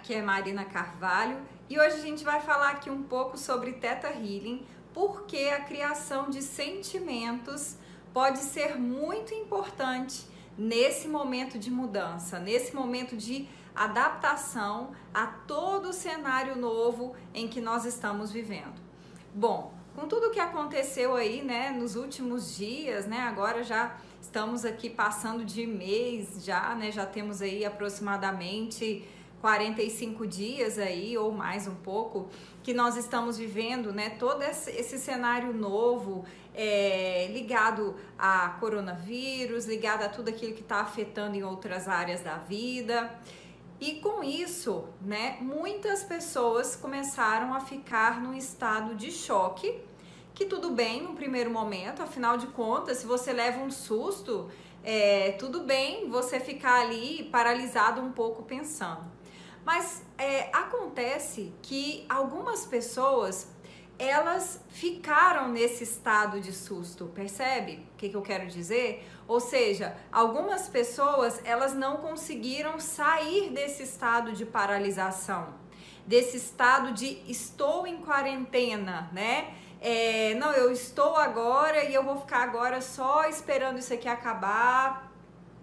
Aqui é Marina Carvalho e hoje a gente vai falar aqui um pouco sobre Teta Healing, porque a criação de sentimentos pode ser muito importante nesse momento de mudança, nesse momento de adaptação a todo o cenário novo em que nós estamos vivendo. Bom, com tudo que aconteceu aí, né, nos últimos dias, né, agora já estamos aqui passando de mês já, né, já temos aí aproximadamente 45 dias aí, ou mais um pouco, que nós estamos vivendo, né? Todo esse, cenário novo é, ligado a coronavírus, ligado a tudo aquilo que está afetando em outras áreas da vida. E com isso, né, muitas pessoas começaram a ficar num estado de choque, que tudo bem no primeiro momento, afinal de contas, se você leva um susto, é, tudo bem você ficar ali paralisado um pouco pensando. Mas é, acontece que algumas pessoas elas ficaram nesse estado de susto, percebe? O que, que eu quero dizer? Ou seja, algumas pessoas elas não conseguiram sair desse estado de paralisação, desse estado de estou em quarentena, né? É, não, eu estou agora e eu vou ficar agora só esperando isso aqui acabar,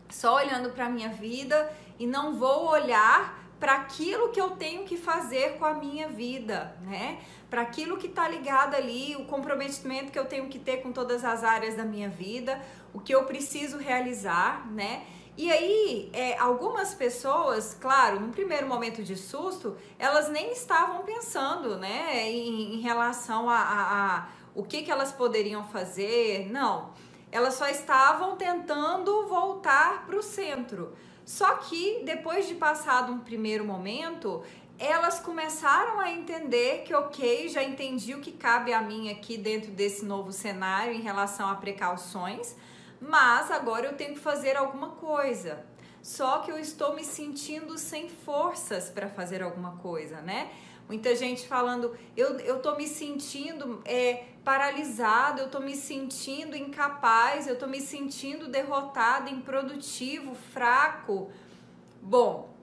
só olhando para minha vida e não vou olhar para aquilo que eu tenho que fazer com a minha vida, né? Para aquilo que está ligado ali, o comprometimento que eu tenho que ter com todas as áreas da minha vida, o que eu preciso realizar, né? E aí, é, algumas pessoas, claro, num primeiro momento de susto, elas nem estavam pensando, né, em, em relação a, a, a, o que, que elas poderiam fazer, não. Elas só estavam tentando voltar para o centro. Só que depois de passado um primeiro momento, elas começaram a entender que, ok, já entendi o que cabe a mim aqui dentro desse novo cenário em relação a precauções, mas agora eu tenho que fazer alguma coisa. Só que eu estou me sentindo sem forças para fazer alguma coisa, né? Muita gente falando, eu, eu tô me sentindo é, paralisado, eu tô me sentindo incapaz, eu tô me sentindo derrotado, improdutivo, fraco. Bom,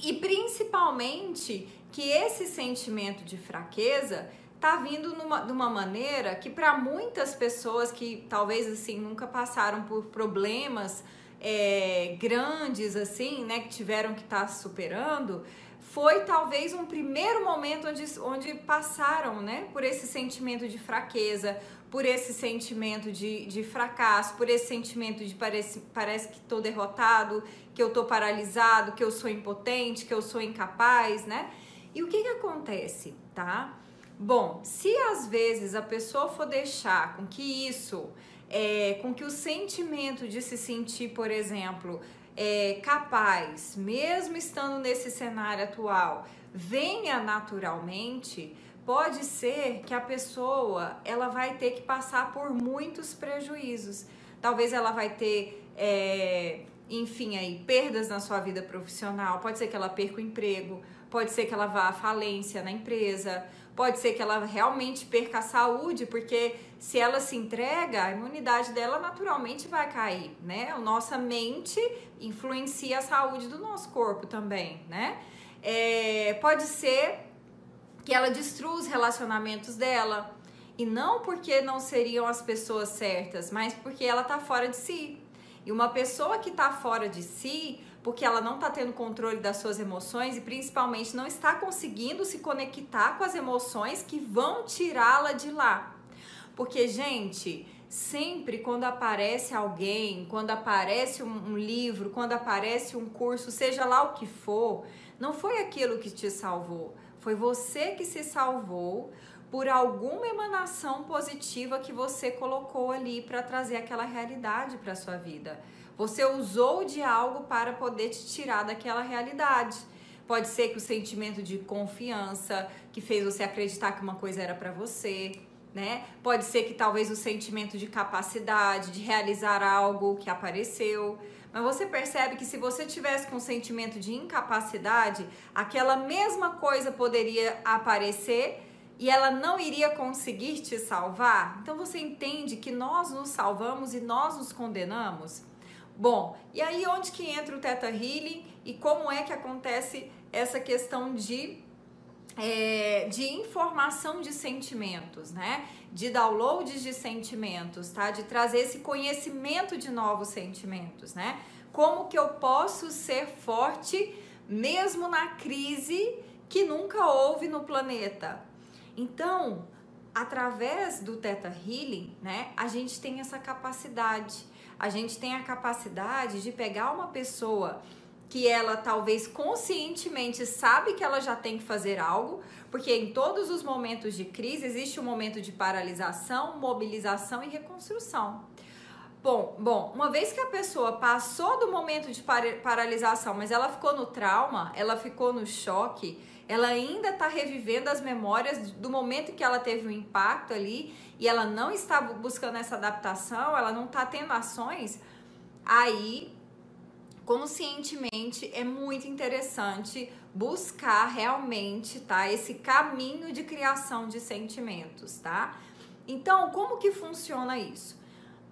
e principalmente que esse sentimento de fraqueza tá vindo numa, de uma maneira que para muitas pessoas que talvez assim nunca passaram por problemas é, grandes assim, né, que tiveram que estar tá superando, foi talvez um primeiro momento onde, onde passaram né, por esse sentimento de fraqueza, por esse sentimento de, de fracasso, por esse sentimento de parece, parece que estou derrotado, que eu estou paralisado, que eu sou impotente, que eu sou incapaz, né? E o que, que acontece, tá? Bom, se às vezes a pessoa for deixar com que isso, é, com que o sentimento de se sentir, por exemplo, é, capaz, mesmo estando nesse cenário atual, venha naturalmente, pode ser que a pessoa ela vai ter que passar por muitos prejuízos. Talvez ela vai ter, é, enfim, aí perdas na sua vida profissional. Pode ser que ela perca o emprego, pode ser que ela vá à falência na empresa, pode ser que ela realmente perca a saúde, porque se ela se entrega, a imunidade dela naturalmente vai cair, né? A nossa mente influencia a saúde do nosso corpo também, né? É, pode ser que ela destrua os relacionamentos dela, e não porque não seriam as pessoas certas, mas porque ela tá fora de si. E uma pessoa que tá fora de si, porque ela não está tendo controle das suas emoções e principalmente não está conseguindo se conectar com as emoções que vão tirá-la de lá. Porque, gente, sempre quando aparece alguém, quando aparece um, livro, quando aparece um curso, seja lá o que for, não foi aquilo que te salvou, foi você que se salvou por alguma emanação positiva que você colocou ali para trazer aquela realidade para sua vida. Você usou de algo para poder te tirar daquela realidade. Pode ser que o sentimento de confiança que fez você acreditar que uma coisa era para você, né? Pode ser que talvez o sentimento de capacidade de realizar algo que apareceu. Mas você percebe que se você tivesse com sentimento de incapacidade, aquela mesma coisa poderia aparecer e ela não iria conseguir te salvar? Então você entende que nós nos salvamos e nós nos condenamos? Bom, e aí onde que entra o Theta Healing e como é que acontece essa questão de é, de informação de sentimentos, né? De downloads de sentimentos, tá? De trazer esse conhecimento de novos sentimentos, né? Como que eu posso ser forte mesmo na crise que nunca houve no planeta? Então, através do Theta Healing, né, a gente tem essa capacidade. A gente tem a capacidade de pegar uma pessoa que ela talvez conscientemente sabe que ela já tem que fazer algo, porque em todos os momentos de crise existe um momento de paralisação, mobilização e reconstrução. Bom, bom, uma vez que a pessoa passou do momento de paralisação, mas ela ficou no trauma, ela ficou no choque, ela ainda está revivendo as memórias do momento que ela teve um impacto ali e ela não está buscando essa adaptação, ela não está tendo ações, aí conscientemente é muito interessante buscar realmente, tá? Esse caminho de criação de sentimentos, tá? Então, como que funciona isso?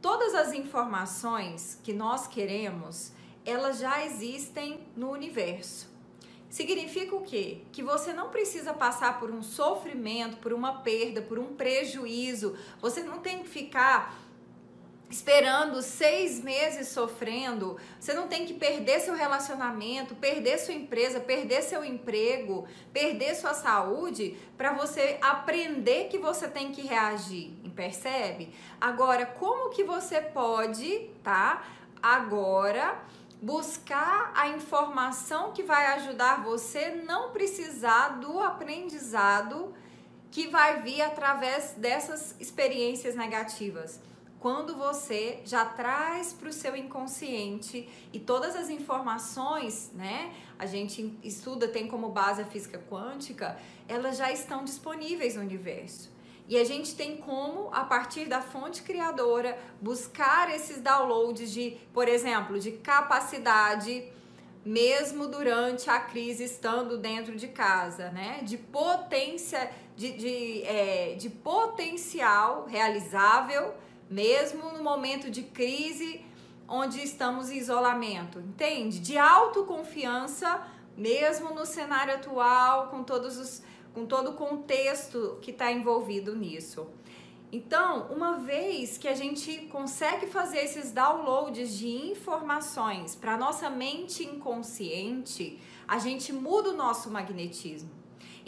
Todas as informações que nós queremos, elas já existem no universo. Significa o quê? Que você não precisa passar por um sofrimento, por uma perda, por um prejuízo. Você não tem que ficar esperando seis meses sofrendo, você não tem que perder seu relacionamento, perder sua empresa, perder seu emprego, perder sua saúde para você aprender que você tem que reagir, percebe? Agora, como que você pode, tá? Agora buscar a informação que vai ajudar você não precisar do aprendizado que vai vir através dessas experiências negativas quando você já traz para o seu inconsciente e todas as informações, né? A gente estuda, tem como base a física quântica, elas já estão disponíveis no universo. E a gente tem como, a partir da fonte criadora, buscar esses downloads de, por exemplo, de capacidade, mesmo durante a crise estando dentro de casa, né? De potência, de, de, é, de potencial realizável mesmo no momento de crise onde estamos em isolamento, entende? De autoconfiança, mesmo no cenário atual, com todos os com todo o contexto que está envolvido nisso. Então, uma vez que a gente consegue fazer esses downloads de informações para nossa mente inconsciente, a gente muda o nosso magnetismo.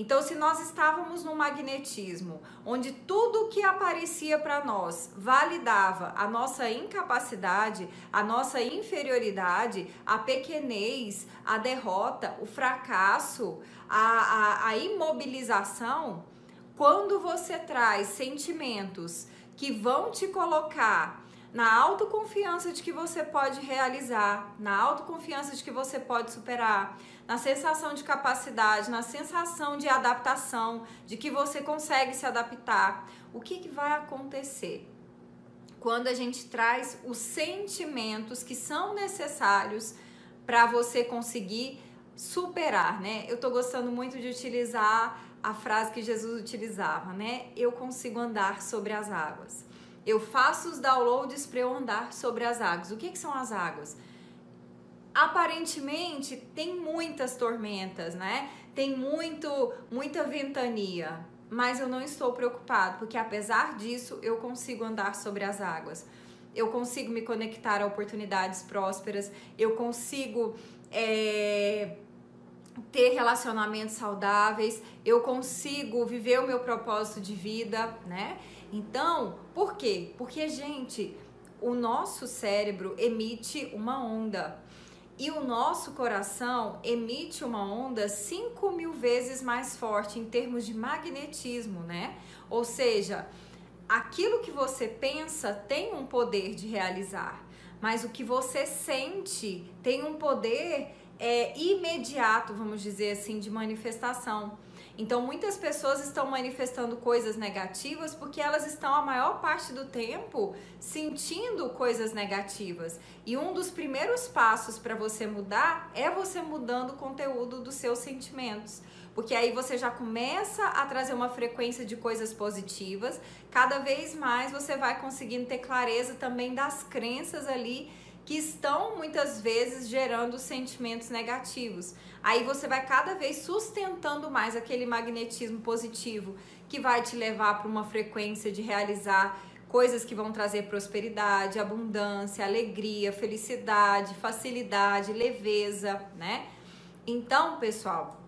Então, se nós estávamos no magnetismo, onde tudo que aparecia para nós validava a nossa incapacidade, a nossa inferioridade, a pequenez, a derrota, o fracasso, a, a, a imobilização, quando você traz sentimentos que vão te colocar na autoconfiança de que você pode realizar, na autoconfiança de que você pode superar, na sensação de capacidade, na sensação de adaptação, de que você consegue se adaptar. O que, que vai acontecer? Quando a gente traz os sentimentos que são necessários para você conseguir superar, né? Eu tô gostando muito de utilizar a frase que Jesus utilizava, né? Eu consigo andar sobre as águas. Eu faço os downloads para eu andar sobre as águas. O que, que são as águas? aparentemente tem muitas tormentas, né? Tem muito, muita ventania, mas eu não estou preocupado, porque apesar disso eu consigo andar sobre as águas. Eu consigo me conectar a oportunidades prósperas, eu consigo é, ter relacionamentos saudáveis, eu consigo viver o meu propósito de vida, né? Então, por quê? Porque, gente, o nosso cérebro emite uma onda e o nosso coração emite uma onda 5 mil vezes mais forte em termos de magnetismo, né? Ou seja, aquilo que você pensa tem um poder de realizar, mas o que você sente tem um poder é, imediato, vamos dizer assim, de manifestação. Então, muitas pessoas estão manifestando coisas negativas porque elas estão a maior parte do tempo sentindo coisas negativas. E um dos primeiros passos para você mudar é você mudando o conteúdo dos seus sentimentos. Porque aí você já começa a trazer uma frequência de coisas positivas, cada vez mais você vai conseguindo ter clareza também das crenças ali que estão muitas vezes gerando sentimentos negativos. Aí você vai cada vez sustentando mais aquele magnetismo positivo que vai te levar para uma frequência de realizar coisas que vão trazer prosperidade, abundância, alegria, felicidade, facilidade, leveza, né? Então, pessoal,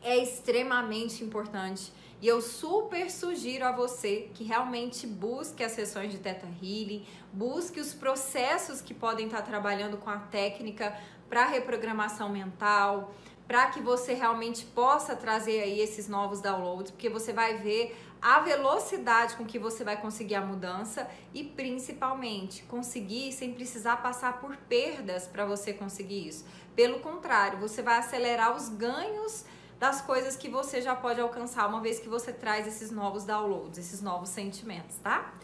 é extremamente importante e eu super sugiro a você que realmente busque as sessões de Teta Healing, busque os processos que podem estar trabalhando com a técnica para reprogramação mental, para que você realmente possa trazer aí esses novos downloads, porque você vai ver a velocidade com que você vai conseguir a mudança e principalmente conseguir sem precisar passar por perdas para você conseguir isso. Pelo contrário, você vai acelerar os ganhos das coisas que você já pode alcançar uma vez que você traz esses novos downloads, esses novos sentimentos, tá?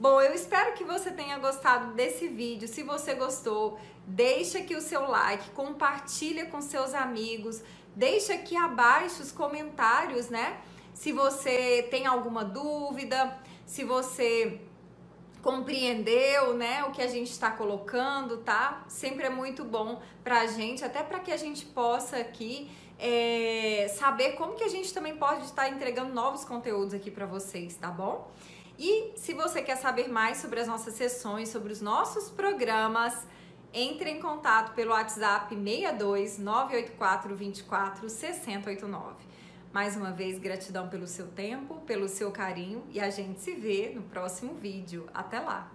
Bom, eu espero que você tenha gostado desse vídeo. Se você gostou, deixa aqui o seu like, compartilha com seus amigos, deixa aqui abaixo os comentários, né? Se você tem alguma dúvida, se você compreendeu, né, o que a gente está colocando, tá? Sempre é muito bom pra gente, até para que a gente possa aqui é, saber como que a gente também pode estar entregando novos conteúdos aqui para vocês, tá bom? E se você quer saber mais sobre as nossas sessões, sobre os nossos programas, entre em contato pelo WhatsApp 62 984 24 6089. Mais uma vez, gratidão pelo seu tempo, pelo seu carinho e a gente se vê no próximo vídeo. Até lá!